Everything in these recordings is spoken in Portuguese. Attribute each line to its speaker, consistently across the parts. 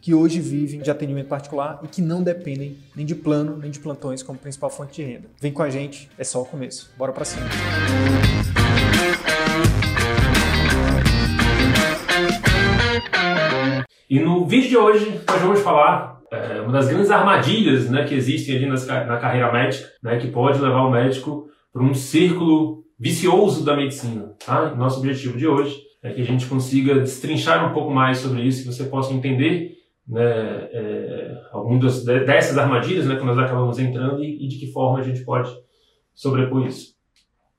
Speaker 1: que hoje vivem de atendimento particular e que não dependem nem de plano nem de plantões como principal fonte de renda. Vem com a gente, é só o começo. Bora para cima.
Speaker 2: E no vídeo de hoje nós vamos falar é, uma das grandes armadilhas né, que existem ali nas, na carreira médica, né, que pode levar o médico para um círculo vicioso da medicina. Tá? Nosso objetivo de hoje é que a gente consiga destrinchar um pouco mais sobre isso, que você possa entender né, é, algumas dessas armadilhas né, que nós acabamos entrando e, e, de que forma a gente pode sobrepor isso.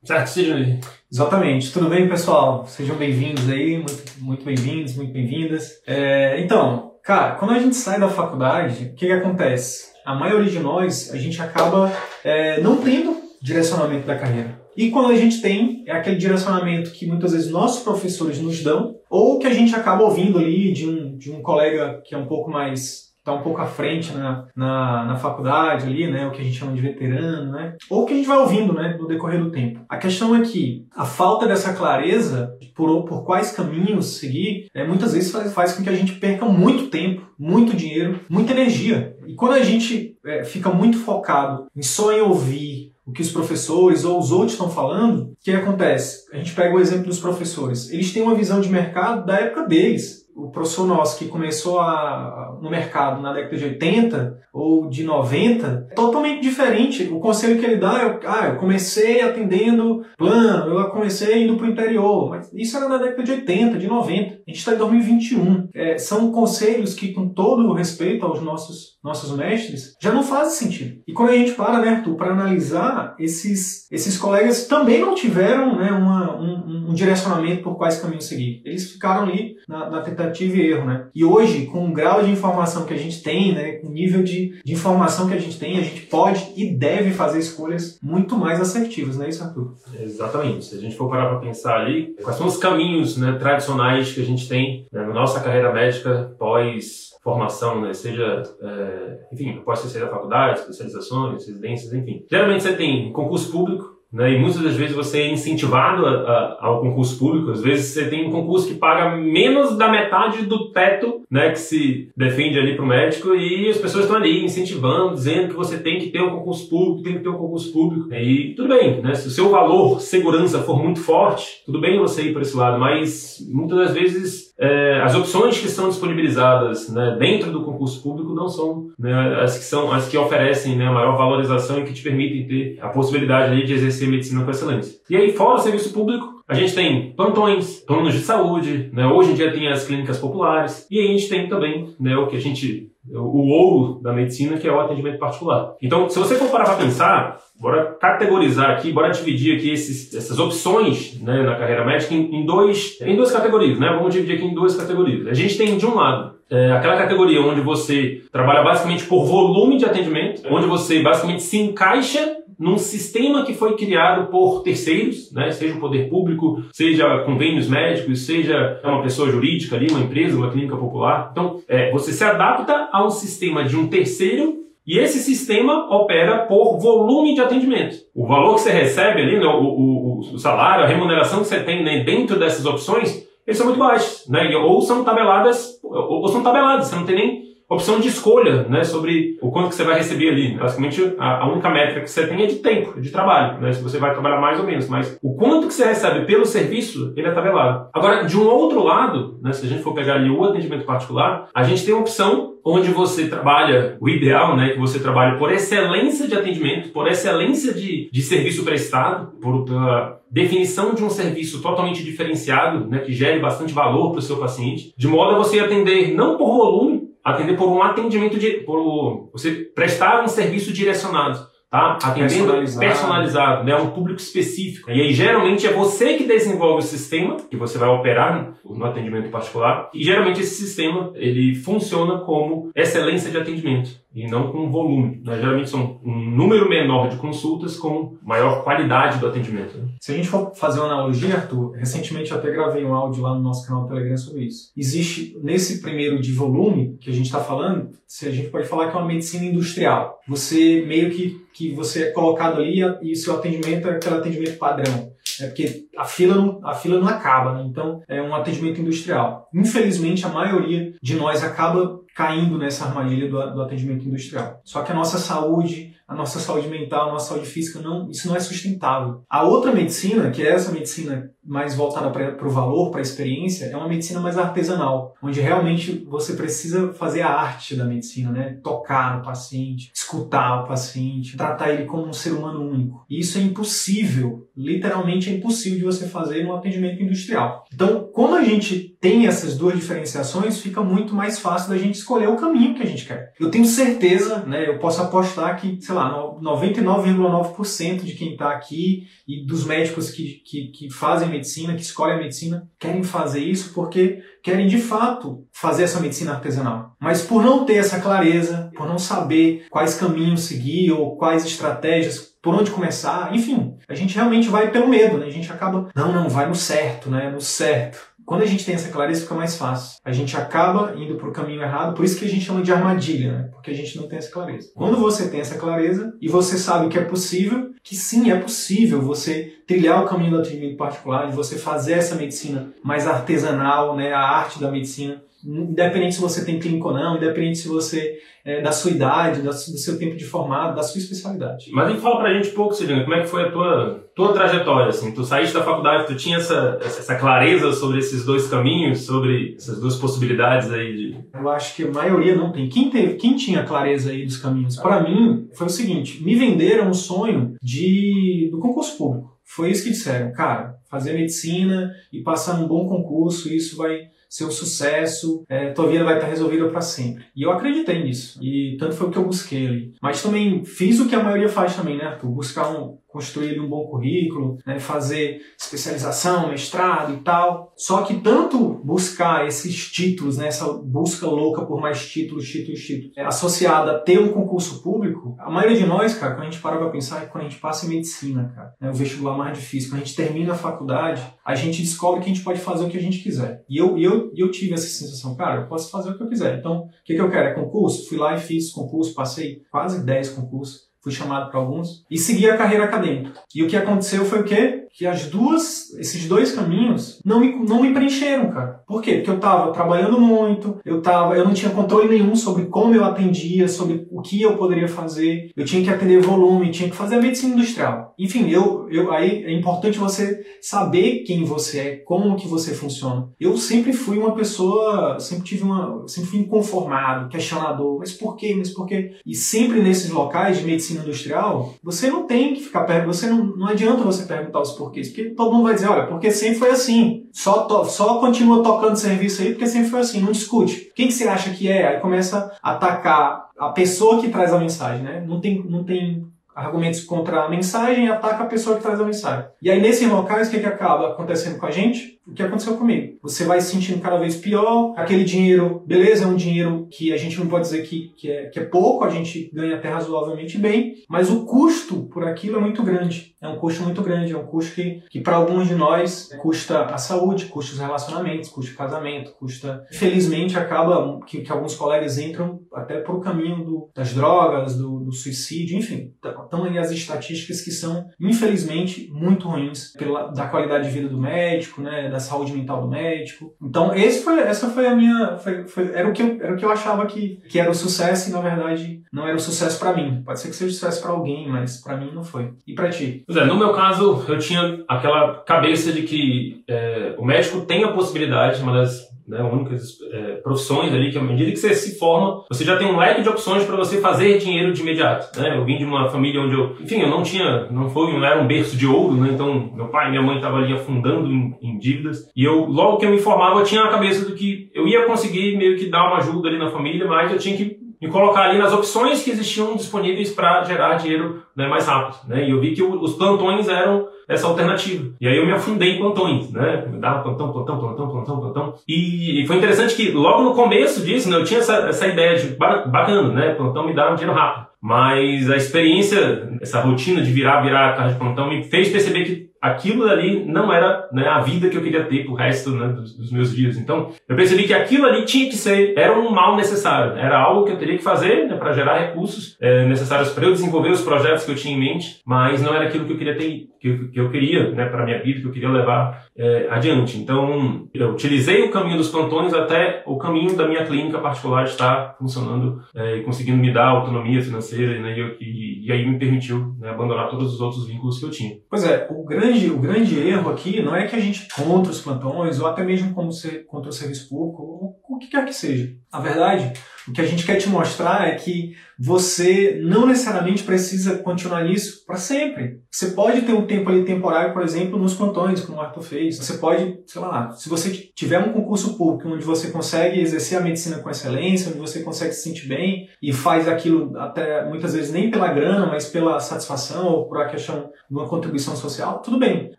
Speaker 2: Certo, Sidney?
Speaker 1: Exatamente. Tudo bem, pessoal? Sejam bem-vindos aí, muito, bem-vindos, muito bem-vindas. É, então, cara, quando a gente sai da faculdade, o que, que acontece? A maioria de nós, a gente acaba é, não tendo direcionamento da carreira. E quando a gente tem, é aquele direcionamento que muitas vezes nossos professores nos dão, ou que a gente acaba ouvindo ali de um, de um colega que é um pouco mais está um pouco à frente na, na, na, faculdade ali, né, o que a gente chama de veterano, né, ou que a gente vai ouvindo, né, no decorrer do tempo. A questão é que a falta dessa clareza por, por quais caminhos seguir, é, muitas vezes faz, faz com que a gente perca muito tempo, muito dinheiro, muita energia. E quando a gente é, fica muito focado em só em ouvir o que os professores ou os outros estão falando, o que acontece? A gente pega o exemplo dos professores. Eles têm uma visão de mercado da época deles o professor nosso que começou a, no mercado na década de 80 ou de 90 é totalmente diferente. O conselho que ele dá é: ah, eu comecei atendendo plano, eu comecei indo para o interior. Mas isso era na década de 80, de 90. A gente está em 2021. É, são conselhos que, com todo o respeito aos nossos, nossos mestres, já não fazem sentido. E quando a gente para, né, Arthur, para analisar, esses, esses colegas também não tiveram né, uma, um, um direcionamento por quais caminhos seguir. Eles ficaram ali na, na tentativa e erro, né? E hoje, com o grau de informação que a gente tem, né, com o nível de, de informação que a gente tem, a gente pode e deve fazer escolhas muito mais assertivas, não é isso, Arthur?
Speaker 2: Exatamente. Se a gente for parar para pensar ali, quais são os caminhos né, tradicionais que a gente tem né, na nossa carreira médica pós formação, né? seja, é, enfim, você sair da faculdade, especializações, residências, enfim. Geralmente você tem concurso público, né? E muitas das vezes você é incentivado a, a, ao concurso público. Às vezes você tem um concurso que paga menos da metade do teto né, que se defende ali para o médico e as pessoas estão ali incentivando, dizendo que você tem que ter um concurso público, tem que ter um concurso público. E tudo bem, né? se o seu valor segurança for muito forte, tudo bem você ir para esse lado, mas muitas das vezes é, as opções que são disponibilizadas né, dentro do concurso público não são né, as que são as que oferecem né, maior valorização e que te permitem ter a possibilidade ali de exercer exercer medicina com excelência. E aí, fora o serviço público, a gente tem plantões, planos de saúde, né? hoje em dia tem as clínicas populares, e aí a gente tem também né, o que a gente. o ouro da medicina, que é o atendimento particular. Então, se você for parar para pensar, bora categorizar aqui, bora dividir aqui esses, essas opções né, na carreira médica em, em, dois, em duas categorias, né? Vamos dividir aqui em duas categorias. A gente tem, de um lado, é aquela categoria onde você trabalha basicamente por volume de atendimento, onde você basicamente se encaixa num sistema que foi criado por terceiros, né? seja o poder público, seja convênios médicos, seja uma pessoa jurídica ali, uma empresa, uma clínica popular. Então, é, você se adapta a um sistema de um terceiro e esse sistema opera por volume de atendimento. O valor que você recebe ali, né, o, o, o, salário, a remuneração que você tem né, dentro dessas opções, eles são muito baixos, né? Ou são tabeladas, ou são tabeladas, você não tem nem opção de escolha né, sobre o quanto que você vai receber ali. Basicamente, a, a, única métrica que você tem é de tempo, de trabalho, né, se você vai trabalhar mais ou menos. Mas o quanto que você recebe pelo serviço, ele é tabelado. Agora, de um outro lado, né, se a gente for pegar ali o atendimento particular, a gente tem uma opção onde você trabalha, o ideal, né, que você trabalhe por excelência de atendimento, por excelência de, de serviço prestado, por pela definição de um serviço totalmente diferenciado, né, que gere bastante valor para o seu paciente, de modo a você atender não por volume, atender por um atendimento de, por você prestar um serviço direcionado tá? Atendendo personalizado, personalizado né? Um público específico. E aí, geralmente, é você que desenvolve o sistema que você vai operar no atendimento particular. E geralmente esse sistema, ele funciona como excelência de atendimento e não com volume. Né? Geralmente são um número menor de consultas com maior qualidade do atendimento. Né?
Speaker 1: Se a gente for fazer uma analogia, Arthur, recentemente eu até gravei um áudio lá no nosso canal do Telegram sobre isso. Existe, nesse primeiro de volume que a gente está falando, se a gente pode falar que é uma medicina industrial. Você meio que, que você é colocado ali e seu atendimento é aquele atendimento padrão. É porque a fila não, a fila não acaba, né? Então é um atendimento industrial. Infelizmente, a maioria de nós acaba caindo nessa armadilha do, do atendimento industrial. Só que a nossa saúde, a nossa saúde mental, a nossa saúde física, não, isso não é sustentável. A outra medicina, que é essa medicina mais voltada para o valor, para a experiência, é uma medicina mais artesanal, onde realmente você precisa fazer a arte da medicina, né? Tocar no paciente, escutar o paciente, tratar ele como um ser humano único. E isso é impossível, literalmente é impossível de você fazer no atendimento industrial. Então, quando a gente tem essas duas diferenciações, fica muito mais fácil da gente escolher o caminho que a gente quer. Eu tenho certeza, né? Eu posso apostar que, sei lá, 99,9% de quem está aqui e dos médicos que, que, que fazem medicina, que escolhem a medicina, querem fazer isso porque querem de fato fazer essa medicina artesanal. Mas por não ter essa clareza, por não saber quais caminhos seguir ou quais estratégias, por onde começar, enfim, a gente realmente vai pelo medo, né? A gente acaba, não, não, vai no certo, né? No certo. Quando a gente tem essa clareza, fica mais fácil. A gente acaba indo para o caminho errado, por isso que a gente chama de armadilha, né? Porque a gente não tem essa clareza. Quando você tem essa clareza e você sabe que é possível, que sim, é possível você trilhar o caminho do atendimento particular, de você fazer essa medicina mais artesanal, né? A arte da medicina independente se você tem clínico ou não, independente se você é, da sua idade, do seu tempo de formado, da sua especialidade.
Speaker 2: Mas e fala pra gente um pouco, Celina, como é que foi a tua, tua trajetória, assim? Tu saíste da faculdade, tu tinha essa, essa clareza sobre esses dois caminhos, sobre essas duas possibilidades aí de...
Speaker 1: Eu acho que a maioria não tem. Quem, teve, quem tinha clareza aí dos caminhos? Para mim, foi o seguinte, me venderam um sonho de, do concurso público. Foi isso que disseram, cara, fazer medicina e passar num bom concurso, isso vai ser um sucesso, é, tua vida vai estar resolvida para sempre. E eu acreditei nisso. E tanto foi o que eu busquei ali. Mas também fiz o que a maioria faz também, né? Buscar um, construir um bom currículo, né, fazer especialização, mestrado e tal. Só que tanto buscar esses títulos, né, essa busca louca por mais títulos, títulos, títulos, é associada a ter um concurso público, a maioria de nós, cara, quando a gente para pra pensar, é quando a gente passa em medicina, cara, né, o vestibular mais difícil, quando a gente termina a faculdade, a gente descobre que a gente pode fazer o que a gente quiser. E eu, eu, eu tive essa sensação, cara, eu posso fazer o que eu quiser. Então, o que, que eu quero? É concurso? Fui lá e fiz concurso, passei quase 10 concursos fui chamado para alguns e segui a carreira acadêmica. E o que aconteceu foi o quê? Que as duas, esses dois caminhos não me, não me preencheram, cara. Por quê? Porque eu tava trabalhando muito, eu tava, eu não tinha controle nenhum sobre como eu atendia, sobre o que eu poderia fazer. Eu tinha que atender volume, tinha que fazer a medicina industrial. Enfim, eu, eu aí é importante você saber quem você é, como que você funciona. Eu sempre fui uma pessoa, sempre tive uma, sempre fui inconformado, questionador, mas por quê? Mas por quê? E sempre nesses locais de medicina industrial, você não tem que ficar perto, você não, não adianta você perguntar os porquês. Porque todo mundo vai dizer, olha, porque sempre foi assim. Só, to, só continua tocando serviço aí porque sempre foi assim, não discute. Quem que você acha que é? Aí começa a atacar a pessoa que traz a mensagem, né? Não tem, não tem argumentos contra a mensagem e ataca a pessoa que traz a mensagem. E aí, nesses locais, o que, que acaba acontecendo com a gente? O que aconteceu comigo? Você vai se sentindo cada vez pior, aquele dinheiro, beleza, é um dinheiro que a gente não pode dizer que, que, é, que é pouco, a gente ganha até razoavelmente bem, mas o custo por aquilo é muito grande. É um custo muito grande, é um custo que, que para alguns de nós custa a saúde, custa os relacionamentos, custa o casamento, custa. Infelizmente, acaba que, que alguns colegas entram até por caminho do, das drogas, do, do suicídio, enfim. Estão aí as estatísticas que são, infelizmente, muito ruins pela, da qualidade de vida do médico, né, da saúde mental do médico. Então, esse foi, essa foi a minha. Foi, foi, era, o que eu, era o que eu achava que, que era o sucesso e, na verdade, não era o sucesso para mim. Pode ser que seja sucesso para alguém, mas para mim não foi. E para ti?
Speaker 2: Pois é, no meu caso, eu tinha aquela cabeça de que é, o médico tem a possibilidade, uma das né, únicas é, profissões ali que à medida que você se forma, você já tem um leque de opções para você fazer dinheiro de imediato, né? Eu vim de uma família onde eu, enfim, eu não tinha, não foi, não era um berço de ouro, né? Então, meu pai e minha mãe estavam ali afundando em, em, dívidas, e eu, logo que eu me formava, eu tinha na cabeça do que eu ia conseguir meio que dar uma ajuda ali na família, mas eu tinha que me colocar ali nas opções que existiam disponíveis para gerar dinheiro né, mais rápido. Né? E eu vi que os plantões eram essa alternativa. E aí eu me afundei em plantões, né? Me dava plantão, plantão, plantão, plantão, plantão. E, e, foi interessante que logo no começo disso, né, eu tinha essa, essa ideia de bacana, né? Plantão me dá um dinheiro rápido. Mas a experiência, essa rotina de virar, virar a carro de plantão me fez perceber que aquilo ali não era né, a vida que eu queria ter pro resto né, dos, dos, meus dias. Então, eu percebi que aquilo ali tinha que ser, era um mal necessário, era algo que eu teria que fazer né, para gerar recursos é, necessários para eu desenvolver os projetos que eu tinha em mente, mas não era aquilo que eu queria ter, que eu, que eu queria né, para minha vida, que eu queria levar é, adiante. Então, eu utilizei o caminho dos plantões até o caminho da minha clínica particular estar funcionando é, e conseguindo me dar autonomia financeira né, e, e, e aí me permitiu né, abandonar todos os outros vínculos que eu tinha.
Speaker 1: Pois é, o grande o grande erro aqui não é que a gente contra os plantões, ou até mesmo como contra o serviço público, ou o que quer que seja. A verdade, o que a gente quer te mostrar é que você não necessariamente precisa continuar nisso para sempre. Você pode ter um tempo ali temporário, por exemplo, nos plantões, como o Arthur fez. Você pode, sei lá, se você tiver um concurso público onde você consegue exercer a medicina com excelência, onde você consegue se sentir bem e faz aquilo até muitas vezes nem pela grana, mas pela satisfação ou por a questão de uma contribuição social, tudo bem.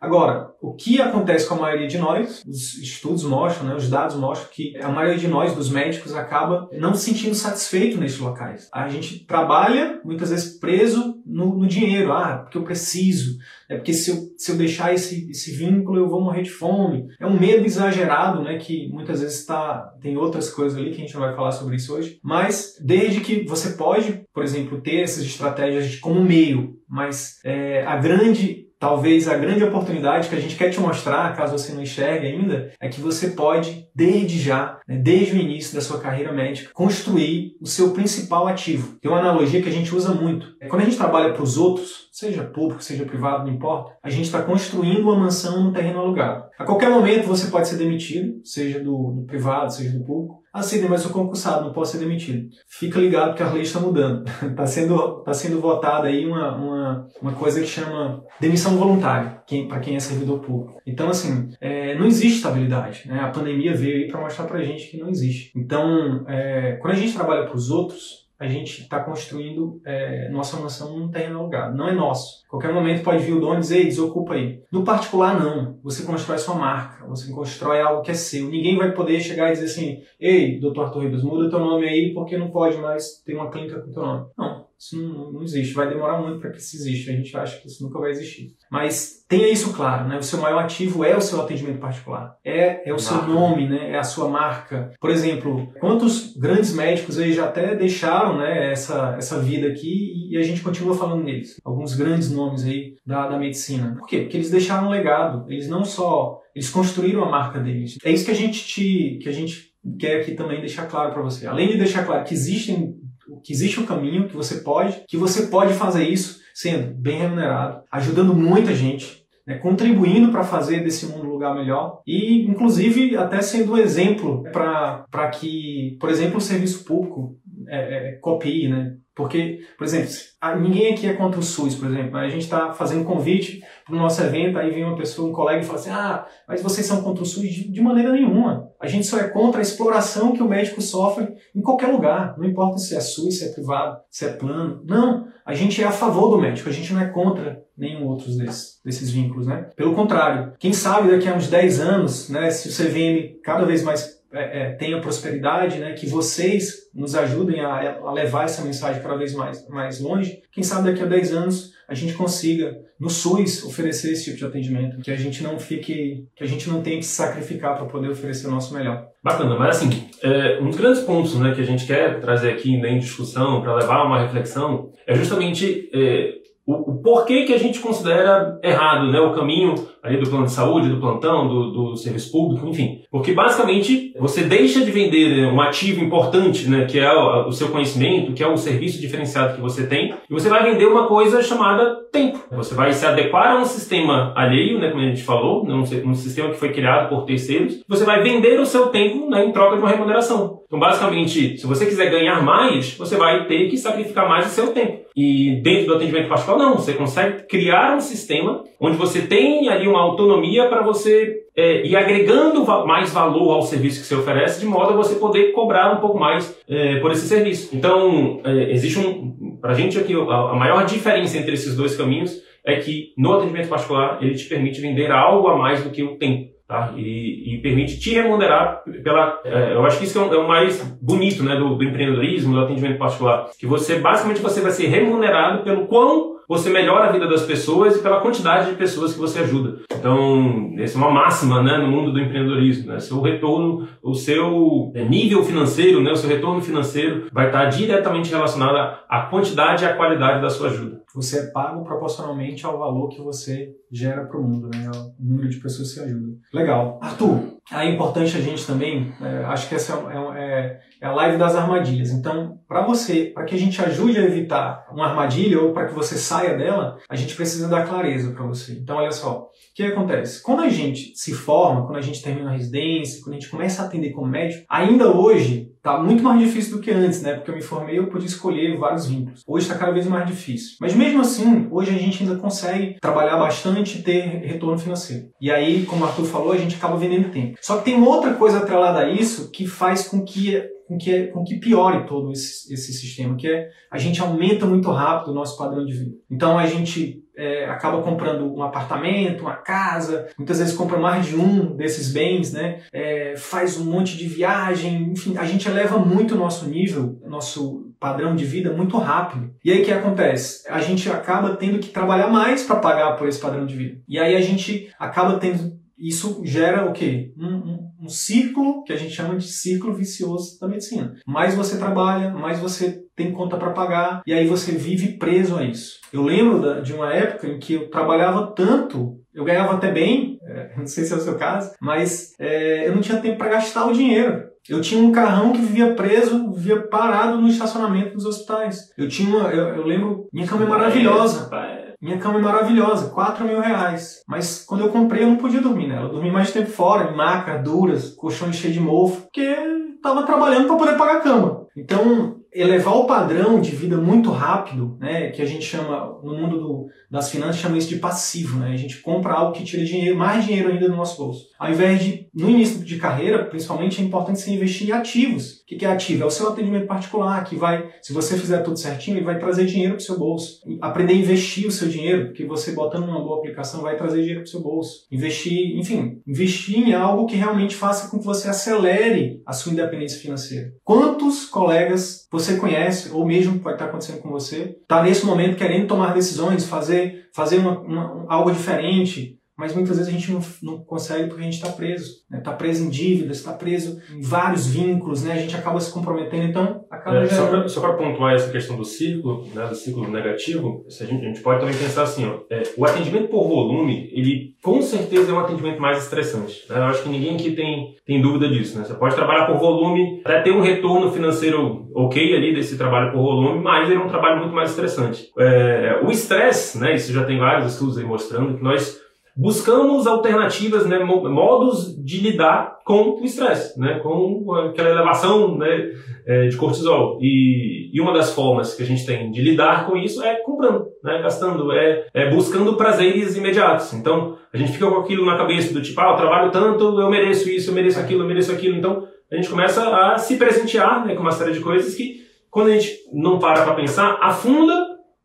Speaker 1: Agora, o que acontece com a maioria de nós, os estudos mostram, né, os dados mostram que a maioria de nós, dos médicos, acaba não se sentindo satisfeito nesses locais. A gente trabalha muitas vezes preso no, no dinheiro, ah, porque eu preciso, é porque se eu, se eu deixar esse, esse vínculo eu vou morrer de fome. É um medo exagerado, né, que muitas vezes está tem outras coisas ali que a gente não vai falar sobre isso hoje, mas desde que você pode, por exemplo, ter essas estratégias como meio, mas é, a grande Talvez a grande oportunidade que a gente quer te mostrar, caso você não enxergue ainda, é que você pode, desde já, né, desde o início da sua carreira médica, construir o seu principal ativo. Tem uma analogia que a gente usa muito. É quando a gente trabalha para os outros, seja público, seja privado, não importa, a gente está construindo uma mansão no terreno alugado. A qualquer momento você pode ser demitido, seja do, do privado, seja do público. Ah, sim, mas sou concursado, não posso ser demitido. Fica ligado que a lei está mudando. Está sendo, tá sendo votada aí uma, uma, uma coisa que chama demissão voluntária, para quem é servidor público. Então, assim, é, não existe estabilidade. Né? A pandemia veio aí para mostrar para gente que não existe. Então, é, quando a gente trabalha para os outros, a gente está construindo é, nossa mansão num terreno alugado. Não é nosso. Qualquer momento pode vir o dono e dizer, desocupa aí. No particular, não. Você constrói sua marca, você constrói algo que é seu. Ninguém vai poder chegar e dizer assim, ei, doutor Arthur Ribas, muda teu nome aí porque não pode mais ter uma clínica com teu nome. Não. Isso não, não existe. Vai demorar muito para que isso exista. A gente acha que isso nunca vai existir. Mas tenha isso claro, né? O seu maior ativo é o seu atendimento particular. É, é o seu nome, né? É a sua marca. Por exemplo, quantos grandes médicos aí já até deixaram né, essa, essa vida aqui e a gente continua falando neles. Alguns grandes nomes aí da, da medicina. Por quê? Porque eles deixaram um legado. Eles não só... Eles construíram a marca deles. É isso que a gente te... Que a gente quer aqui também deixar claro para você. Além de deixar claro que existem que existe um caminho que você pode, que você pode fazer isso sendo bem remunerado, ajudando muita gente, né, contribuindo para fazer desse mundo um lugar melhor e, inclusive, até sendo um exemplo para que, por exemplo, o serviço público é, é, copie, né? Porque, por exemplo, ninguém aqui é contra o SUS, por exemplo. A gente está fazendo convite para o nosso evento, aí vem uma pessoa, um colega e fala assim: ah, mas vocês são contra o SUS? De, maneira nenhuma. A gente só é contra a exploração que o médico sofre em qualquer lugar. Não importa se é SUS, se é privado, se é plano. Não. A gente é a favor do médico, a gente não é contra nenhum outros desses, desses vínculos, né? Pelo contrário, quem sabe daqui a uns 10 anos, né, se o CVM cada vez mais é, é, tenha prosperidade, né, que vocês nos ajudem a, a, levar essa mensagem cada vez mais, mais longe, quem sabe daqui a 10 anos a gente consiga, no SUS, oferecer esse tipo de atendimento, que a gente não fique, que a gente não tenha que se sacrificar para poder oferecer o nosso melhor.
Speaker 2: Bacana, mas assim, é, um dos grandes pontos né, que a gente quer trazer aqui né, em discussão, para levar uma reflexão, é justamente é, o, o, porquê que a gente considera errado né, o caminho ali do plano de saúde, do plantão, do, do serviço público, enfim. Porque basicamente você deixa de vender um ativo importante, né, que é o, o, seu conhecimento, que é o serviço diferenciado que você tem, e você vai vender uma coisa chamada tempo. Você vai se adequar a um sistema alheio, né, como a gente falou, um, um sistema que foi criado por terceiros. Você vai vender o seu tempo né, em troca de uma remuneração. Então, basicamente, se você quiser ganhar mais, você vai ter que sacrificar mais o seu tempo. E dentro do atendimento particular, não. Você consegue criar um sistema onde você tem ali uma autonomia para você é, ir agregando mais valor ao serviço que você oferece, de modo a você poder cobrar um pouco mais é, por esse serviço. Então, é, existe um. Para a gente aqui, a, maior diferença entre esses dois caminhos é que no atendimento particular ele te permite vender algo a mais do que o tempo. Tá? E, e, permite te remunerar pela. É, eu acho que isso é, é, o mais bonito né, do, do, empreendedorismo, do atendimento particular. Que você, basicamente, você vai ser remunerado pelo quão você melhora a vida das pessoas e pela quantidade de pessoas que você ajuda. Então, essa é uma máxima né, no mundo do empreendedorismo. Né? Seu retorno, o seu é, nível financeiro, né, o seu retorno financeiro vai estar diretamente relacionado à quantidade e à qualidade da sua ajuda.
Speaker 1: Você é pago proporcionalmente ao valor que você gera para o mundo, né? ao número de pessoas que você ajuda. Legal. Arthur, é importante a gente também, é, acho que essa é, é, é, a live das armadilhas. Então, para você, para que a gente ajude a evitar uma armadilha ou para que você saia dela, a gente precisa dar clareza para você. Então, olha só, o que acontece? Quando a gente se forma, quando a gente termina a residência, quando a gente começa a atender como médico, ainda hoje tá muito mais difícil do que antes, né? Porque eu me formei, eu podia escolher vários vínculos. Hoje está cada vez mais difícil. Mas mesmo assim, hoje a gente ainda consegue trabalhar bastante e ter retorno financeiro. E aí, como o Arthur falou, a gente acaba vendendo tempo. Só que tem outra coisa atrelada a isso que faz com que com que, com que piore todo esse, esse sistema, que é a gente aumenta muito rápido o nosso padrão de vida. Então a gente é, acaba comprando um apartamento, uma casa, muitas vezes compra mais de um desses bens, né? É, faz um monte de viagem, enfim, a gente eleva muito o nosso nível, nosso padrão de vida muito rápido. E aí o que acontece? A gente acaba tendo que trabalhar mais para pagar por esse padrão de vida. E aí a gente acaba tendo isso gera o quê? Um, um, círculo que a gente chama de círculo vicioso da medicina. Mais você trabalha, mais você tem conta para pagar, e aí você vive preso a isso. Eu lembro de uma época em que eu trabalhava tanto, eu ganhava até bem, é, não sei se é o seu caso, mas é, eu não tinha tempo para gastar o dinheiro. Eu tinha um carrão que vivia preso, vivia parado no estacionamento dos hospitais. Eu tinha uma, eu, eu lembro, minha cama é maravilhosa. Minha cama é maravilhosa, 4 mil reais. Mas quando eu comprei, eu não podia dormir nela. Eu dormi mais tempo fora, em macas duras, colchões cheios de mofo, porque estava trabalhando para poder pagar a cama. Então, elevar o padrão de vida muito rápido, né, que a gente chama, no mundo do, das finanças, chama isso de passivo. Né? A gente compra algo que tira dinheiro, mais dinheiro ainda do nosso bolso. Ao invés de, no início de carreira, principalmente, é importante você investir em ativos. O que é ativo? É o seu atendimento particular, que vai, se você fizer tudo certinho, ele vai trazer dinheiro para o seu bolso. Aprender a investir o seu dinheiro, porque você botando numa boa aplicação vai trazer dinheiro para o seu bolso. Investir, enfim, investir em algo que realmente faça com que você acelere a sua independência financeira. Quantos colegas você você conhece, ou mesmo pode estar acontecendo com você, está nesse momento querendo tomar decisões, fazer, fazer uma, uma, algo diferente, mas muitas vezes a gente não, não consegue porque a gente está preso. Está né? Tá preso em dívidas, está preso em vários vínculos, né? a gente acaba se comprometendo, então acaba
Speaker 2: é, gerando... Só para pontuar essa questão do ciclo, né, do ciclo negativo, a gente, a gente pode também pensar assim, ó, é, o atendimento por volume, ele com certeza é um atendimento mais estressante. Né? Eu acho que ninguém aqui tem, tem dúvida disso. Né? Você pode trabalhar por volume, até ter um retorno financeiro ok ali desse trabalho por volume, mas ele é um trabalho muito mais estressante. É, o estresse, né, isso já tem vários estudos aí mostrando que nós buscamos alternativas, né, modos de lidar com o estresse, né, com aquela elevação né, é, de cortisol. E, e, uma das formas que a gente tem de lidar com isso é comprando, né, gastando, é, é, buscando prazeres imediatos. Então, a gente fica com aquilo na cabeça do tipo, ah, eu trabalho tanto, eu mereço isso, eu mereço aquilo, eu mereço aquilo. Então, a gente começa a se presentear né, com uma série de coisas que, quando a gente não para para pensar, afunda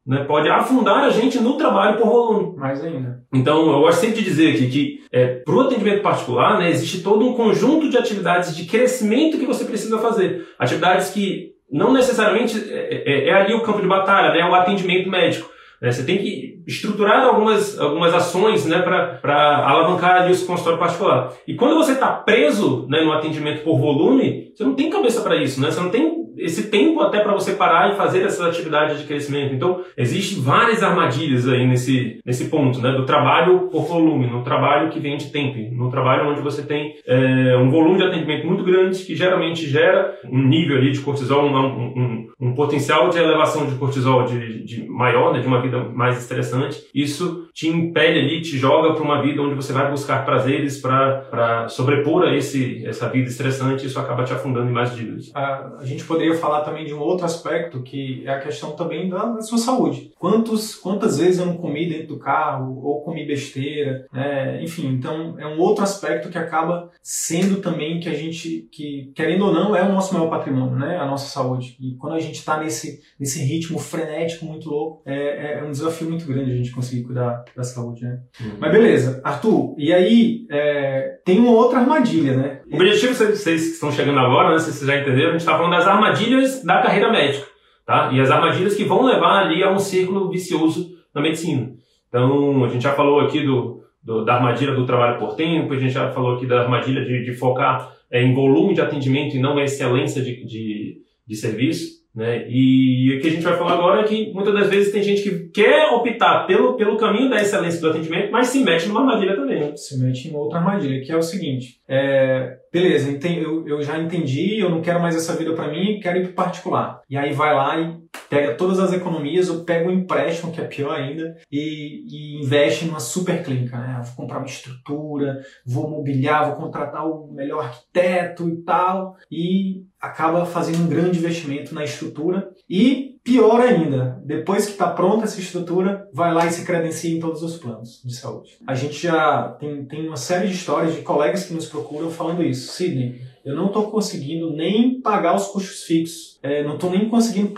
Speaker 2: né, pode afundar a gente no trabalho por volume.
Speaker 1: Mais ainda.
Speaker 2: Então, eu gosto sempre de dizer aqui que é, para o atendimento particular, né, existe todo um conjunto de atividades de crescimento que você precisa fazer. Atividades que não necessariamente é, é, é ali o campo de batalha, né, é o atendimento médico. Né, você tem que estruturar algumas, algumas ações né, para alavancar ali o seu consultório particular. E quando você está preso né, no atendimento por volume, você não tem cabeça para isso, né? você não tem esse tempo até para você parar e fazer essas atividades de crescimento. Então, existem várias armadilhas aí nesse, nesse ponto, né? Do trabalho por volume, no trabalho que vem de tempo, no trabalho onde você tem é, um volume de atendimento muito grande que geralmente gera um nível ali de cortisol, um, um, um, um potencial de elevação de cortisol de, de maior, né? De uma vida mais estressante. Isso te impele ali, te joga para uma vida onde você vai buscar prazeres para sobrepor a esse, essa vida estressante e isso acaba te afundando em mais dívidas.
Speaker 1: A, a gente poderia falar também de um outro aspecto que é a questão também da, da sua saúde. Quantos, quantas vezes eu não comi dentro do carro ou comi besteira, né? enfim, então é um outro aspecto que acaba sendo também que a gente, que querendo ou não, é o nosso maior patrimônio, né? a nossa saúde. E quando a gente está nesse, nesse ritmo frenético muito louco, é, é um desafio muito grande a gente conseguir cuidar da saúde. Né? Uhum. Mas beleza, Arthur, e aí é, tem uma outra armadilha, né?
Speaker 2: O objetivo, vocês que estão chegando agora, né, se vocês já entenderam, a gente está falando das armadilhas da carreira médica. Tá? E as armadilhas que vão levar ali a um círculo vicioso na medicina. Então, a gente já falou aqui do, do da armadilha do trabalho por tempo, a gente já falou aqui da armadilha de, de focar é, em volume de atendimento e não em excelência de, de, de serviço. Né? E o que a gente vai falar agora é que muitas das vezes tem gente que quer optar pelo, pelo caminho da excelência do atendimento, mas se mete numa armadilha também. Né?
Speaker 1: Se mete em outra armadilha, que é o seguinte: é, beleza, eu, eu já entendi, eu não quero mais essa vida para mim, quero ir para particular. E aí vai lá e pega todas as economias, ou pega um empréstimo, que é pior ainda, e, e investe numa super clínica. Né? Vou comprar uma estrutura, vou mobiliar, vou contratar o melhor arquiteto e tal, e acaba fazendo um grande investimento na estrutura e pior ainda, depois que está pronta essa estrutura, vai lá e se credencia em todos os planos de saúde. A gente já tem, tem uma série de histórias de colegas que nos procuram falando isso. Sidney, eu não estou conseguindo nem pagar os custos fixos, é, não estou nem conseguindo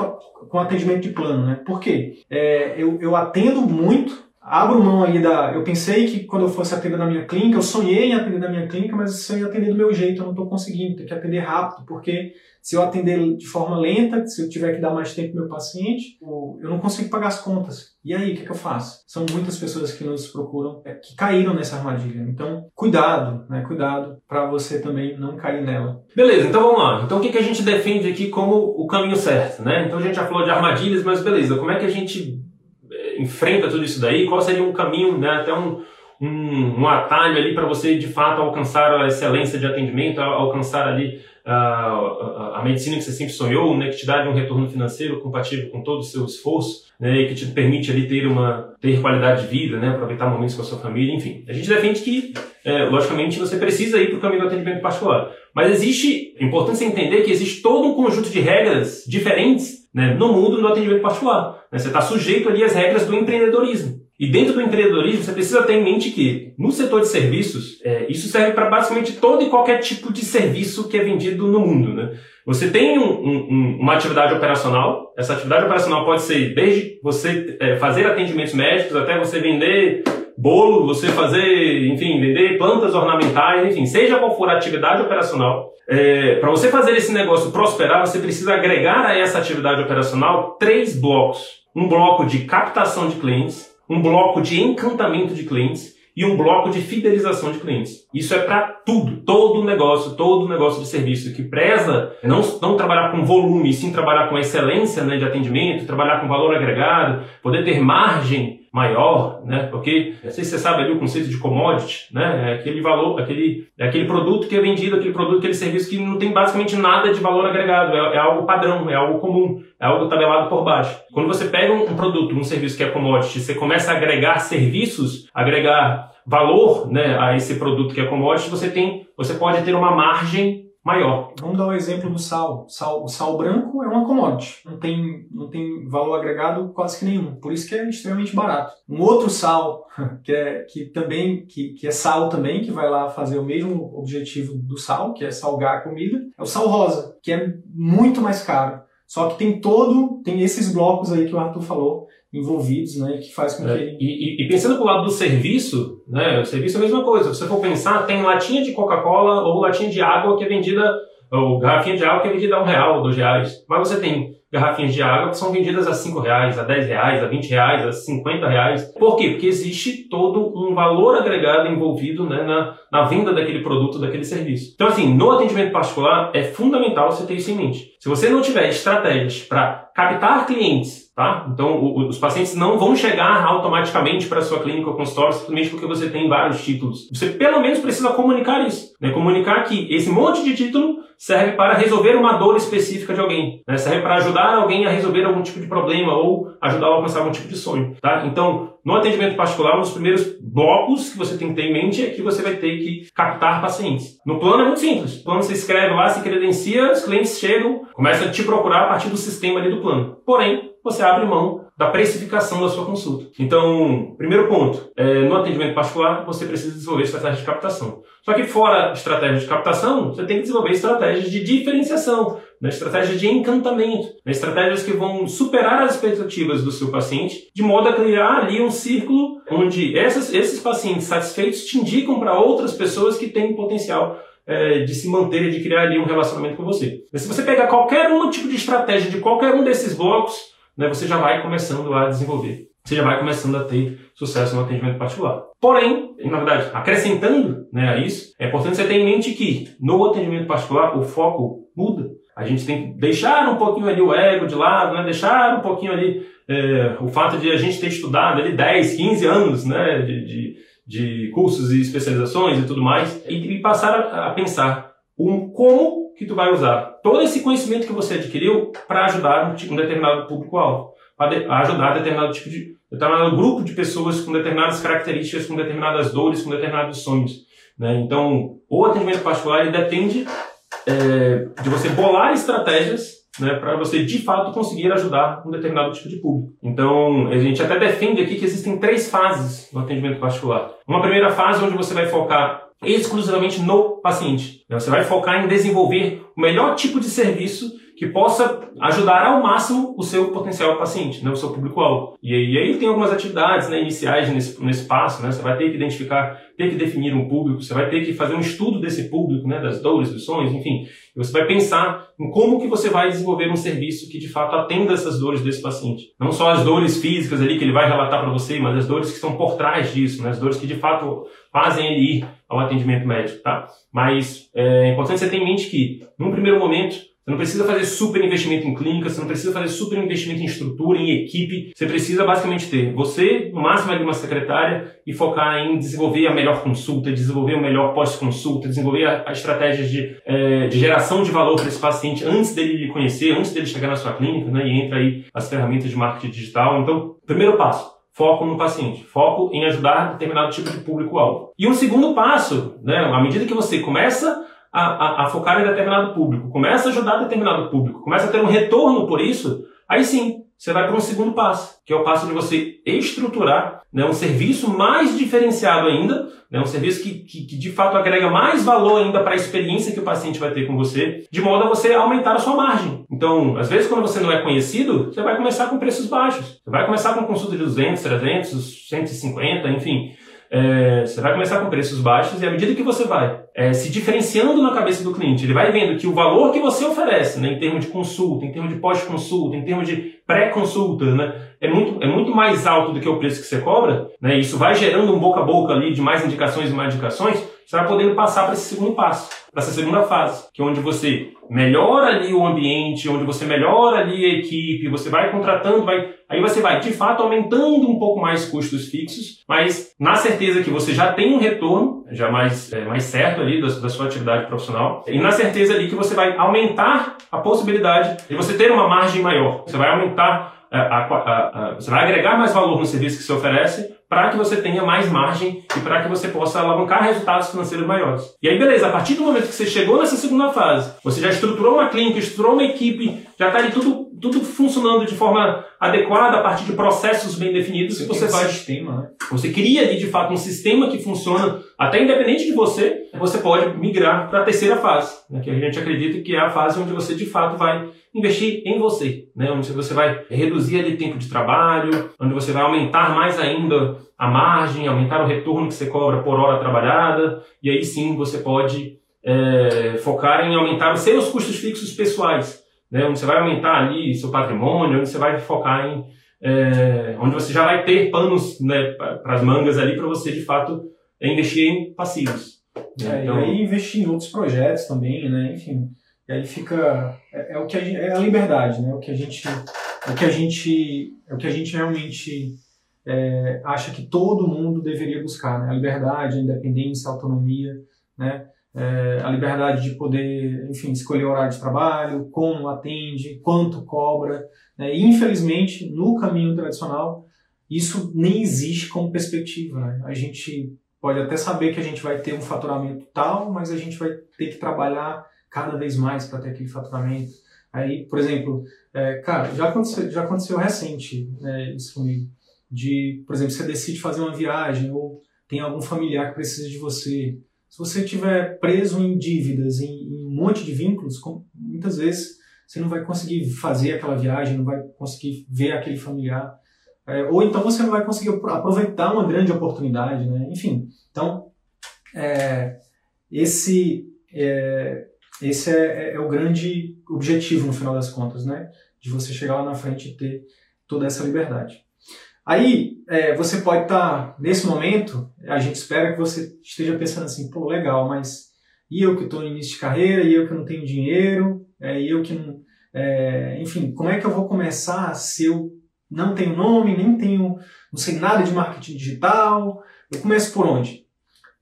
Speaker 1: com atendimento de plano, né? Por quê? É, eu, eu atendo muito abro mão aí da. Eu pensei que quando eu fosse atender na minha clínica, eu sonhei em atender na minha clínica, mas eu ia atender do meu jeito, eu não estou conseguindo, tenho que atender rápido, porque se eu atender de forma lenta, se eu tiver que dar mais tempo pro meu paciente, eu não consigo pagar as contas. E aí, o que, que eu faço? São muitas pessoas que nos procuram é, que caíram nessa armadilha. Então, cuidado, né? Cuidado para você também não cair nela.
Speaker 2: Beleza, então vamos lá. Então, o que, que a gente defende aqui como o caminho certo, né? Então, a gente já falou de armadilhas, mas beleza, como é que a gente enfrenta tudo isso daí, qual seria um caminho, né, até um, um, um atalho ali para você de fato alcançar a excelência de atendimento, alcançar ali a, a, a, medicina que você sempre sonhou, né, que te dá um retorno financeiro compatível com todo o seu esforço, né, e que te permite ali ter uma ter qualidade de vida, né, aproveitar momentos com a sua família, enfim. A gente defende que, é, logicamente, você precisa ir para o caminho do atendimento particular. Mas existe, é importante você entender que existe todo um conjunto de regras diferentes né, no mundo do atendimento particular. Né? Você está sujeito ali às regras do empreendedorismo. E dentro do empreendedorismo, você precisa ter em mente que, no setor de serviços, é, isso serve para basicamente todo e qualquer tipo de serviço que é vendido no mundo. Né? Você tem um, um, uma atividade operacional, essa atividade operacional pode ser desde você é, fazer atendimentos médicos até você vender bolo, você fazer, enfim, vender plantas ornamentais, enfim, seja qual for a atividade operacional, é, para você fazer esse negócio prosperar, você precisa agregar a essa atividade operacional três blocos. Um bloco de captação de clientes, um bloco de encantamento de clientes e um bloco de fidelização de clientes. Isso é para tudo, todo negócio, todo negócio de serviço que preza não, não trabalhar com volume, sim trabalhar com excelência né, de atendimento, trabalhar com valor agregado, poder ter margem maior, né? Porque não sei se você sabe ali o conceito de commodity, né? É aquele valor, aquele, é aquele produto que é vendido, aquele produto, aquele serviço que não tem basicamente nada de valor agregado, é, é algo padrão, é algo comum, é algo tabelado por baixo. Quando você pega um, um produto, um serviço que é commodity, você começa a agregar serviços, agregar valor, né, a esse produto que é commodity, você tem, você pode ter uma margem maior.
Speaker 1: Vamos dar o um exemplo do sal. sal. O sal branco é uma commodity, não tem, não tem valor agregado quase que nenhum, por isso que é extremamente barato. Um outro sal, que é, que também, que, que é sal também, que vai lá fazer o mesmo objetivo do sal, que é salgar a comida, é o sal rosa, que é muito mais caro. Só que tem todo, tem esses blocos aí que o Arthur falou, envolvidos, né, que faz com que
Speaker 2: é,
Speaker 1: ele...
Speaker 2: E, e, pensando pro lado do serviço, né, o serviço é a mesma coisa. Se você for pensar, tem latinha de Coca-Cola ou latinha de água que é vendida, ou garrafinha de água que é vendida a um real ou dois reais. Mas você tem garrafinhas de água que são vendidas a 5 reais, a 10 reais, a 20 reais, a 50 reais. Por quê? Porque existe todo um valor agregado envolvido né, na, na venda daquele produto, daquele serviço. Então, assim, no atendimento particular, é fundamental você ter isso em mente. Se você não tiver estratégias para captar clientes, tá? Então, o, os pacientes não vão chegar automaticamente para sua clínica ou consultório simplesmente porque você tem vários títulos. Você pelo menos precisa comunicar isso, né? Comunicar que esse monte de título serve para resolver uma dor específica de alguém, né? serve para ajudar alguém a resolver algum tipo de problema ou ajudar a alcançar algum tipo de sonho. Tá? Então, no atendimento particular, um dos primeiros blocos que você tem que ter em mente é que você vai ter que captar pacientes. No plano é muito simples. No plano você escreve lá, se credencia, os clientes chegam, começam a te procurar a partir do sistema ali do plano. Porém, você abre mão da precificação da sua consulta. Então, primeiro ponto, é, no atendimento particular, você precisa desenvolver estratégias de captação. Só que fora estratégias de captação, você tem que desenvolver estratégias de diferenciação, né, estratégias de encantamento, né, estratégias que vão superar as expectativas do seu paciente, de modo a criar ali um círculo onde essas, esses pacientes satisfeitos te indicam para outras pessoas que têm potencial é, de se manter e de criar ali um relacionamento com você. Mas se você pegar qualquer um tipo de estratégia de qualquer um desses blocos, né, você já vai começando a desenvolver. Você já vai começando a ter sucesso no atendimento particular. Porém, na verdade, acrescentando né, a isso, é importante você ter em mente que no atendimento particular o foco muda. A gente tem que deixar um pouquinho ali o ego de lado, né, deixar um pouquinho ali é, o fato de a gente ter estudado ali 10, 15 anos né, de, de, de cursos e especializações e tudo mais, e, e passar a, a pensar um como que tu vai usar todo esse conhecimento que você adquiriu para ajudar um, determinado público-alvo, para ajudar determinado tipo de determinado grupo de pessoas com determinadas características, com determinadas dores, com determinados sonhos. Né? Então, o atendimento particular depende é, de você bolar estratégias né, para você de fato conseguir ajudar um determinado tipo de público. Então, a gente até defende aqui que existem três fases no atendimento particular. Uma primeira fase onde você vai focar exclusivamente no paciente. Né? Você vai focar em desenvolver o melhor tipo de serviço que possa ajudar ao máximo o seu potencial paciente, né, o seu público-alvo. E, e, aí tem algumas atividades né, iniciais nesse, nesse passo, né, você vai ter que identificar, ter que definir um público, você vai ter que fazer um estudo desse público, né, das dores, dos sonhos, enfim. E você vai pensar em como que você vai desenvolver um serviço que de fato atenda essas dores desse paciente. Não só as dores físicas ali que ele vai relatar para você, mas as dores que estão por trás disso, né, as dores que de fato fazem ele ir ao atendimento médico, tá? Mas é importante você ter em mente que, num primeiro momento, você não precisa fazer super investimento em clínica, você não precisa fazer super investimento em estrutura, em equipe. Você precisa basicamente ter você, no máximo ali uma secretária, e focar em desenvolver a melhor consulta, desenvolver o melhor pós-consulta, desenvolver a, a estratégias de, é, de geração de valor para esse paciente antes dele lhe conhecer, antes dele chegar na sua clínica, né? E entra aí as ferramentas de marketing digital. Então, primeiro passo, foco no paciente, foco em ajudar determinado tipo de público-alvo. E um segundo passo, né, à medida que você começa a, a, a, focar em determinado público, começa a ajudar determinado público, começa a ter um retorno por isso, aí sim, você vai para um segundo passo, que é o passo de você estruturar né, um serviço mais diferenciado ainda, né, um serviço que, que, que, de fato agrega mais valor ainda para a experiência que o paciente vai ter com você, de modo a você aumentar a sua margem. Então, às vezes, quando você não é conhecido, você vai começar com preços baixos. Você vai começar com consulta de 200, 300, 150, enfim. É, você vai começar com preços baixos e à medida que você vai é, se diferenciando na cabeça do cliente, ele vai vendo que o valor que você oferece, né, em termos de consulta, em termos de pós-consulta, em termos de pré-consulta, né, é muito, é muito mais alto do que o preço que você cobra, né, isso vai gerando um boca a boca ali de mais indicações e mais indicações, você vai podendo passar para esse segundo passo, para essa segunda fase, que é onde você melhora ali o ambiente, onde você melhora ali a equipe, você vai contratando, vai, aí você vai de fato aumentando um pouco mais custos fixos, mas na certeza que você já tem um retorno, já mais, é, mais certo ali da, da sua atividade profissional, e na certeza ali que você vai aumentar a possibilidade de você ter uma margem maior, você vai aumentar a, a, a, você vai agregar mais valor no serviço que você oferece para que você tenha mais margem e para que você possa alavancar resultados financeiros maiores. E aí, beleza, a partir do momento que você chegou nessa segunda fase, você já estruturou uma clínica, estruturou uma equipe, já está ali tudo, tudo funcionando de forma adequada a partir de processos bem definidos,
Speaker 1: você,
Speaker 2: você
Speaker 1: vai. Sistema, né?
Speaker 2: Você cria ali de fato um sistema que funciona, até independente de você, você pode migrar para a terceira fase, né, que a gente acredita que é a fase onde você de fato vai investir em você, né? onde você vai reduzir ali tempo de trabalho, onde você vai aumentar mais ainda a margem, aumentar o retorno que você cobra por hora trabalhada, e aí sim você pode é, focar em aumentar os seus custos fixos pessoais, né? onde você vai aumentar ali seu patrimônio, onde você vai focar em é, onde você já vai ter panos né, para as mangas ali para você de fato investir em passivos.
Speaker 1: É, então, e aí investir em outros projetos também, né? Enfim, E aí fica é, é o que a gente, é a liberdade, né? O que a gente o que a gente é o que a gente realmente é, acha que todo mundo deveria buscar, né? A liberdade, a independência, a autonomia, né? É, a liberdade de poder, enfim, escolher o horário de trabalho, como atende, quanto cobra. Né? E, infelizmente, no caminho tradicional, isso nem existe como perspectiva. Né? A gente pode até saber que a gente vai ter um faturamento tal, mas a gente vai ter que trabalhar cada vez mais para ter aquele faturamento. Aí, por exemplo, é, cara, já aconteceu, já aconteceu recente né, isso comigo. De, por exemplo, você decide fazer uma viagem ou tem algum familiar que precisa de você. Se você estiver preso em dívidas, em, em, um monte de vínculos, muitas vezes você não vai conseguir fazer aquela viagem, não vai conseguir ver aquele familiar. É, ou então você não vai conseguir aproveitar uma grande oportunidade, né? Enfim, então, é, esse, é, esse é, é, o grande objetivo, no final das contas, né? De você chegar lá na frente e ter toda essa liberdade. Aí, é, você pode estar, tá, nesse momento, a gente espera que você esteja pensando assim, pô, legal, mas e eu que estou no início de carreira, e eu que não tenho dinheiro, é, e eu que não... É, enfim, como é que eu vou começar se eu não tenho nome, nem tenho, não sei nada de marketing digital, eu começo por onde?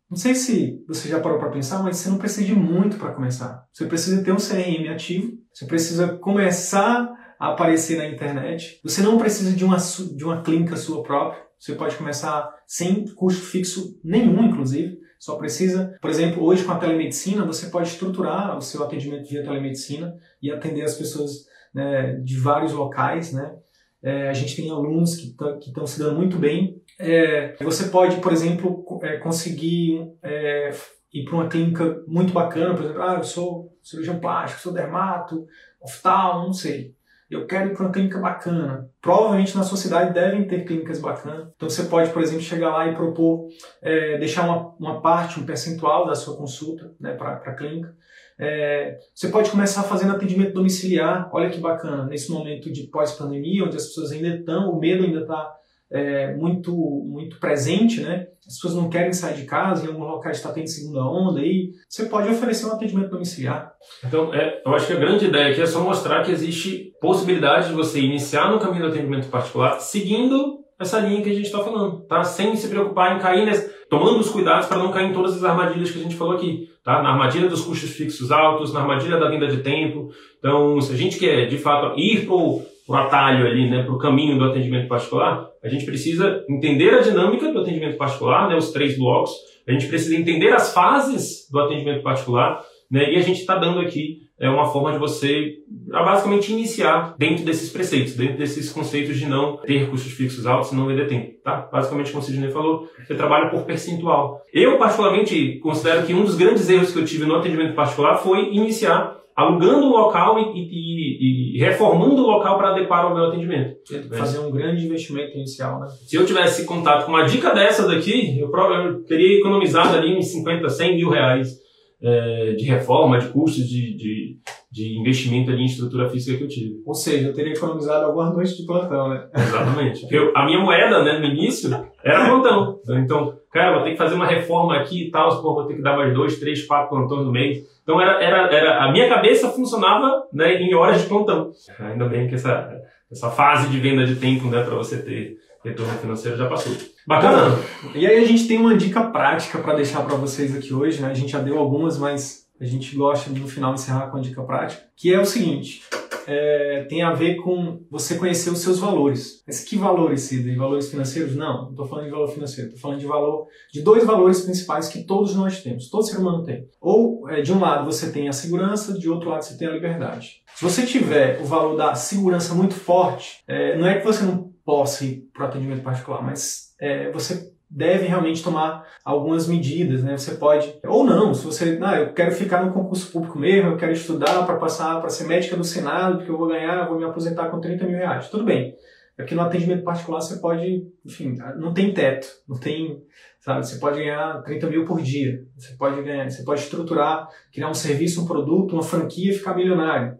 Speaker 1: Não sei se você já parou para pensar, mas você não precisa de muito para começar. Você precisa ter um CRM ativo, você precisa começar aparecer na internet. Você não precisa de uma, de uma clínica sua própria. Você pode começar sem custo fixo nenhum, inclusive. Só precisa, por exemplo, hoje com a telemedicina, você pode estruturar o seu atendimento via telemedicina e atender as pessoas né, de vários locais, né? É, a gente tem alunos que estão se dando muito bem. É, você pode, por exemplo, é, conseguir é, ir para uma clínica muito bacana, por exemplo, ah, eu sou cirurgião plástico, sou dermato, oftalmo, não sei. Eu quero ir para uma clínica bacana. Provavelmente na sua cidade devem ter clínicas bacanas. Então você pode, por exemplo, chegar lá e propor, é, deixar uma, uma parte, um percentual da sua consulta né, para a clínica. É, você pode começar fazendo atendimento domiciliar. Olha que bacana, nesse momento de pós-pandemia, onde as pessoas ainda estão, o medo ainda está é, muito, muito presente, né? As pessoas não querem sair de casa, em algum local está tendo segunda onda, e você pode oferecer um atendimento domiciliar.
Speaker 2: Então, é, eu acho que a grande ideia aqui é só mostrar que existe possibilidade de você iniciar no caminho do atendimento particular seguindo essa linha que a gente está falando, tá? Sem se preocupar em cair nessa, tomando os cuidados para não cair em todas as armadilhas que a gente falou aqui, tá? Na armadilha dos custos fixos altos, na armadilha da venda de tempo. Então, se a gente quer, de fato, ir pro, pro atalho ali, né, pro caminho do atendimento particular, a gente precisa entender a dinâmica do atendimento particular, né, os três blocos. A gente precisa entender as fases do atendimento particular, né, e a gente está dando aqui é uma forma de você basicamente iniciar dentro desses preceitos, dentro desses conceitos de não ter custos fixos altos e não vender tempo, tá? Basicamente, como o Sidney falou, você trabalha por percentual. Eu, particularmente, considero que um dos grandes erros que eu tive no atendimento particular foi iniciar alugando o local e, e, e reformando o local para adequar ao meu atendimento.
Speaker 1: Fazer um grande investimento inicial, né?
Speaker 2: Se eu tivesse contato com uma dica dessa daqui, eu provavelmente teria economizado ali uns 50, 100 mil reais é, de reforma, de custos de, de, de, investimento ali em estrutura física que eu tive.
Speaker 1: Ou seja, eu teria economizado algumas noites de plantão, né?
Speaker 2: Exatamente. Eu, a minha moeda, né, no início, era plantão. Então, cara, vou ter que fazer uma reforma aqui e tal, pô, vou ter que dar mais dois, três, quatro plantões no mês. Então, era, era, era, a minha cabeça funcionava né, em horas de plantão. Ainda bem que essa, essa fase de venda de tempo, né, para você ter retorno financeiro já passou.
Speaker 1: Bacana. E aí a gente tem uma dica prática para deixar para vocês aqui hoje, né? A gente já deu algumas, mas a gente gosta de no final encerrar com a dica prática, que é o seguinte: é, tem a ver com você conhecer os seus valores. Mas que valores, Cida? Valores financeiros? Não, não estou falando de valor financeiro, estou falando de valor de dois valores principais que todos nós temos, todo ser humano tem. Ou é, de um lado você tem a segurança, de outro lado você tem a liberdade. Se você tiver o valor da segurança muito forte, é, não é que você não possa ir para o atendimento particular, mas é, você deve realmente tomar algumas medidas, né? Você pode, ou não, se você, ah, eu quero ficar no concurso público mesmo, eu quero estudar para passar para ser médica do Senado, porque eu vou ganhar, vou me aposentar com 30 mil reais. Tudo bem. Aqui no atendimento particular você pode, enfim, não tem teto, não tem, sabe, você pode ganhar 30 mil por dia, você pode ganhar, você pode estruturar, criar um serviço, um produto, uma franquia e ficar milionário.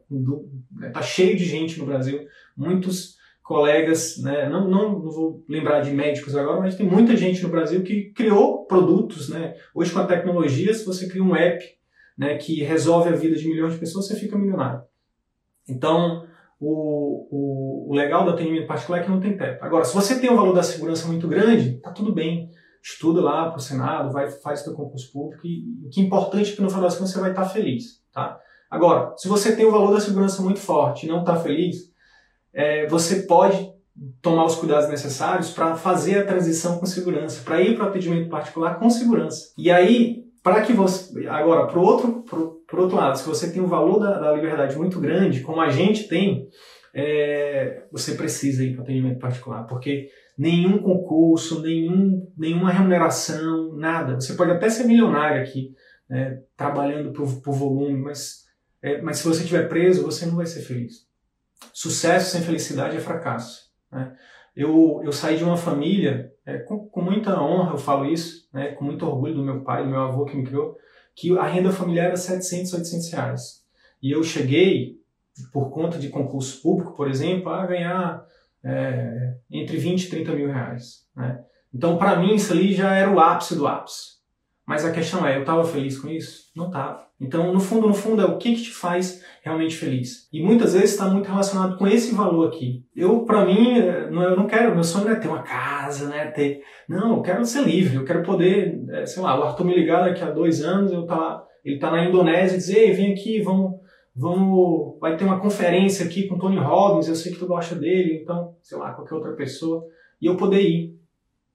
Speaker 1: Tá cheio de gente no Brasil, muitos colegas, né, não, não, vou lembrar de médicos agora, mas tem muita gente no Brasil que criou produtos. Né? Hoje, com a tecnologia, se você cria um app né, que resolve a vida de milhões de pessoas, você fica milionário. Então, o, o, o legal do atendimento particular é que não tem teto. Agora, se você tem um valor da segurança muito grande, tá tudo bem. Estuda lá para o Senado, vai, faz seu concurso público o que é importante é que no final das contas você vai estar feliz. Tá? Agora, se você tem um valor da segurança muito forte e não está feliz, é, você pode tomar os cuidados necessários para fazer a transição com segurança, para ir para o atendimento particular com segurança. E aí, para que você. Agora, para o outro, pro, pro outro lado, se você tem um valor da, da liberdade muito grande, como a gente tem, é, você precisa ir para o atendimento particular, porque nenhum concurso, nenhum, nenhuma remuneração, nada. Você pode até ser milionário aqui, né, trabalhando por, por volume, mas, é, mas se você estiver preso, você não vai ser feliz. Sucesso sem felicidade é fracasso. Né? Eu, eu saí de uma família, é, com, com, muita honra eu falo isso, né, com muito orgulho do meu pai, do meu avô que me criou, que a renda familiar era 700, 800 reais. E eu cheguei, por conta de concurso público, por exemplo, a ganhar é, entre 20 e 30 mil reais. Né? Então, para mim, isso ali já era o ápice do ápice. Mas a questão é, eu estava feliz com isso? Não estava. Então, no fundo, no fundo, é o que, que te faz realmente feliz. E muitas vezes está muito relacionado com esse valor aqui. Eu, para mim, é, eu não quero, meu sonho não é ter uma casa, né? Ter, não, eu quero ser livre, eu quero poder, é, sei lá, o Arthur me ligar daqui a dois anos, eu tá, ele tá na Indonésia e dizer, ei, vem aqui, vamos, vamos, vai ter uma conferência aqui com Tony Robbins, eu sei que tu gosta dele, então, sei lá, qualquer outra pessoa, e eu poder ir.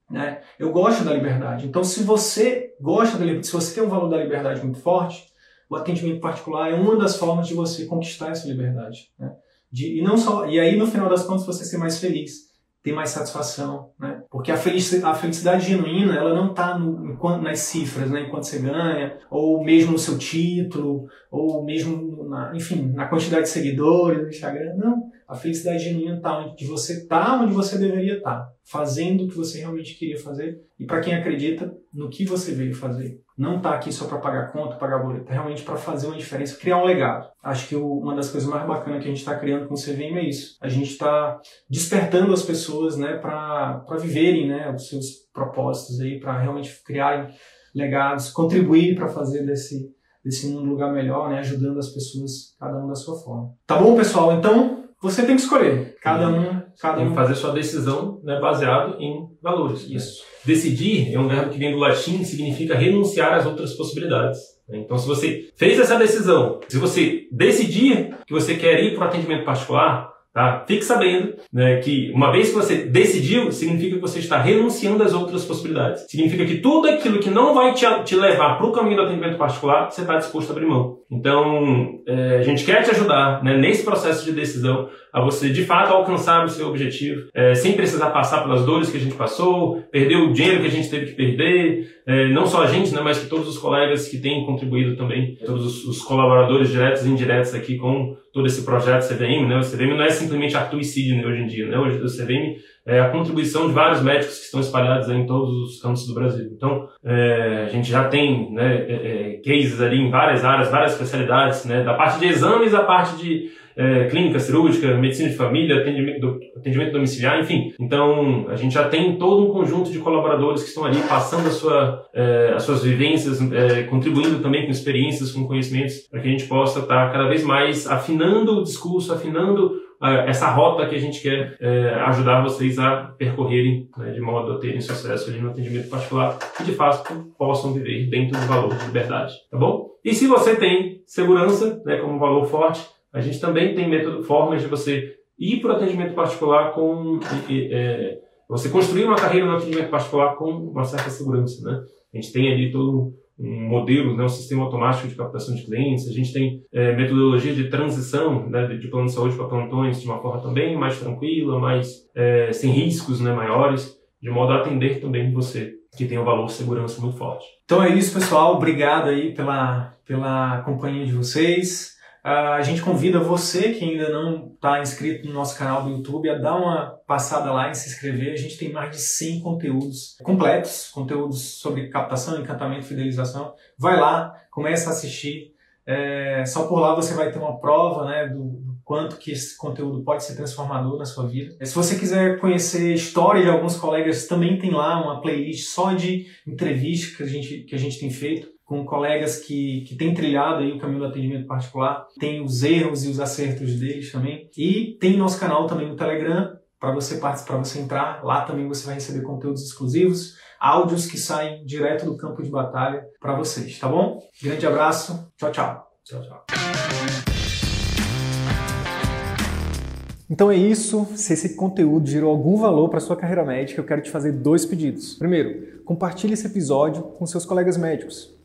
Speaker 1: Né? Eu gosto da liberdade. Então, se você gosta da liberdade, se você tem um valor da liberdade muito forte, o atendimento particular é uma das formas de você conquistar essa liberdade. Né? De, e não só e aí no final das contas você ser mais feliz ter mais satisfação, né? Porque a felicidade, a felicidade genuína, ela não está nas cifras, né? Enquanto você ganha, ou mesmo no seu título, ou mesmo, na, enfim, na quantidade de seguidores no Instagram. Não. A felicidade genuína está onde você está, onde você deveria estar, tá, fazendo o que você realmente queria fazer. E para quem acredita no que você veio fazer. Não está aqui só para pagar conta, pagar boleto, é realmente para fazer uma diferença, criar um legado. Acho que uma das coisas mais bacanas que a gente está criando com o CVM é isso. A gente está despertando as pessoas né, para viverem né, os seus propósitos aí, para realmente criarem legados, contribuir para fazer desse, desse mundo um lugar melhor, né, ajudando as pessoas, cada um da sua forma. Tá bom, pessoal? Então, você tem que escolher. Cada um. Cada
Speaker 2: tem
Speaker 1: um.
Speaker 2: fazer sua decisão né, baseado em valores.
Speaker 1: Né? Isso.
Speaker 2: Decidir é um verbo que vem do latim significa renunciar às outras possibilidades. Né? Então, se você fez essa decisão, se você decidir que você quer ir para o atendimento particular, Tá? Fique sabendo né, que uma vez que você decidiu, significa que você está renunciando às outras possibilidades. Significa que tudo aquilo que não vai te, te levar para o caminho do atendimento particular, você está disposto a abrir mão. Então, é, a gente quer te ajudar né, nesse processo de decisão a você de fato alcançar o seu objetivo, é, sem precisar passar pelas dores que a gente passou, perder o dinheiro que a gente teve que perder, é, não só a gente, né, mas que todos os colegas que têm contribuído também, todos os, os colaboradores diretos e indiretos aqui com todo esse projeto CVM, né? O CVM não é simplesmente Arthur e Sidney hoje em dia, né? Hoje o CVM é a contribuição de vários médicos que estão espalhados em todos os cantos do Brasil. Então, é, a gente já tem né, é, é, cases ali em várias áreas, várias especialidades, né? Da parte de exames à parte de é, clínica cirúrgica, medicina de família, atendimento, atendimento domiciliar, enfim. Então, a gente já tem todo um conjunto de colaboradores que estão ali passando a sua, é, as suas vivências, é, contribuindo também com experiências, com conhecimentos, para que a gente possa estar cada vez mais afinando o discurso, afinando essa rota que a gente quer é, ajudar vocês a percorrerem né, de modo a terem sucesso ali no atendimento particular e de fato possam viver dentro do valor de liberdade, tá bom? E se você tem segurança né, como valor forte, a gente também tem método, formas de você ir para o atendimento particular com. É, você construir uma carreira no atendimento particular com uma certa segurança. Né? A gente tem ali todo um modelo, né, um sistema automático de captação de clientes, a gente tem é, metodologia de transição né, de, plano de saúde para plantões de uma forma também mais tranquila, mais é, sem riscos né, maiores, de modo a atender também você que tem um valor de segurança muito forte.
Speaker 1: Então é isso, pessoal. Obrigado aí pela, pela companhia de vocês. A gente convida você que ainda não está inscrito no nosso canal do YouTube a dar uma passada lá e se inscrever. A gente tem mais de 100 conteúdos completos, conteúdos sobre captação, encantamento, fidelização. Vai lá, começa a assistir. É, só por lá você vai ter uma prova né, do, quanto que esse conteúdo pode ser transformador na sua vida. Se você quiser conhecer história de alguns colegas, também tem lá uma playlist só de entrevistas que a gente, que a gente tem feito com colegas que, que têm trilhado aí o caminho do atendimento particular, tem os erros e os acertos deles também. E tem nosso canal também no Telegram, para você participar, para você entrar. Lá também você vai receber conteúdos exclusivos, áudios que saem direto do campo de batalha para vocês, tá bom? Grande abraço, tchau, tchau.
Speaker 2: Tchau, tchau.
Speaker 1: Então é isso. Se esse conteúdo gerou algum valor para sua carreira médica, eu quero te fazer dois pedidos. Primeiro, compartilhe esse episódio com seus colegas médicos,